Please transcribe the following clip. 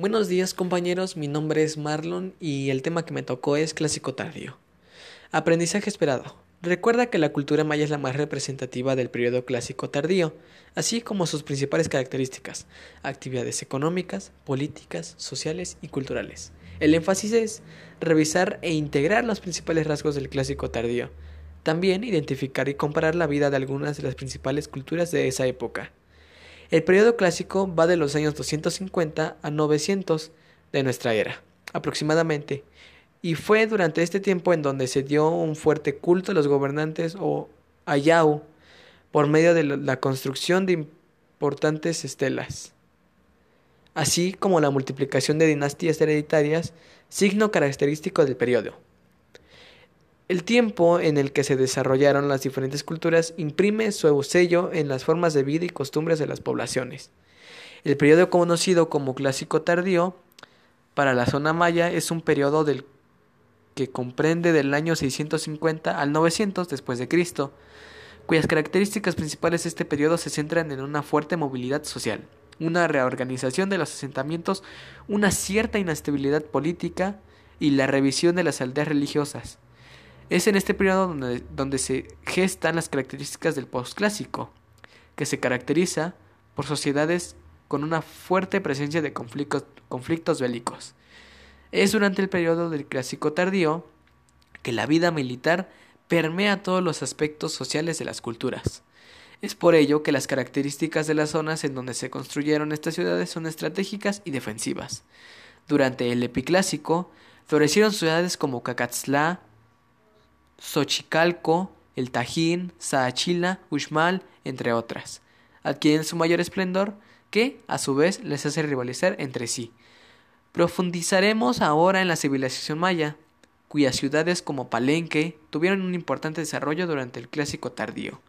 Buenos días compañeros, mi nombre es Marlon y el tema que me tocó es clásico tardío. Aprendizaje esperado. Recuerda que la cultura maya es la más representativa del periodo clásico tardío, así como sus principales características, actividades económicas, políticas, sociales y culturales. El énfasis es revisar e integrar los principales rasgos del clásico tardío, también identificar y comparar la vida de algunas de las principales culturas de esa época. El periodo clásico va de los años 250 a 900 de nuestra era, aproximadamente, y fue durante este tiempo en donde se dio un fuerte culto a los gobernantes o ayau por medio de la construcción de importantes estelas, así como la multiplicación de dinastías hereditarias, signo característico del periodo. El tiempo en el que se desarrollaron las diferentes culturas imprime su sello en las formas de vida y costumbres de las poblaciones. El periodo conocido como clásico tardío para la zona maya es un periodo del que comprende del año 650 al 900 después de Cristo, cuyas características principales de este periodo se centran en una fuerte movilidad social, una reorganización de los asentamientos, una cierta inestabilidad política y la revisión de las aldeas religiosas. Es en este periodo donde, se gestan las características del postclásico, que se caracteriza por sociedades con una fuerte presencia de conflictos, conflictos bélicos. Es durante el periodo del clásico tardío que la vida militar permea todos los aspectos sociales de las culturas. Es por ello que las características de las zonas en donde se construyeron estas ciudades son estratégicas y defensivas. Durante el epiclásico, florecieron ciudades como Cacatzlá, Xochicalco, El Tajín, Saachila, Uxmal, entre otras. Adquieren su mayor esplendor que, a su vez, les hace rivalizar entre sí. Profundizaremos ahora en la civilización maya, cuyas ciudades como Palenque tuvieron un importante desarrollo durante el clásico tardío.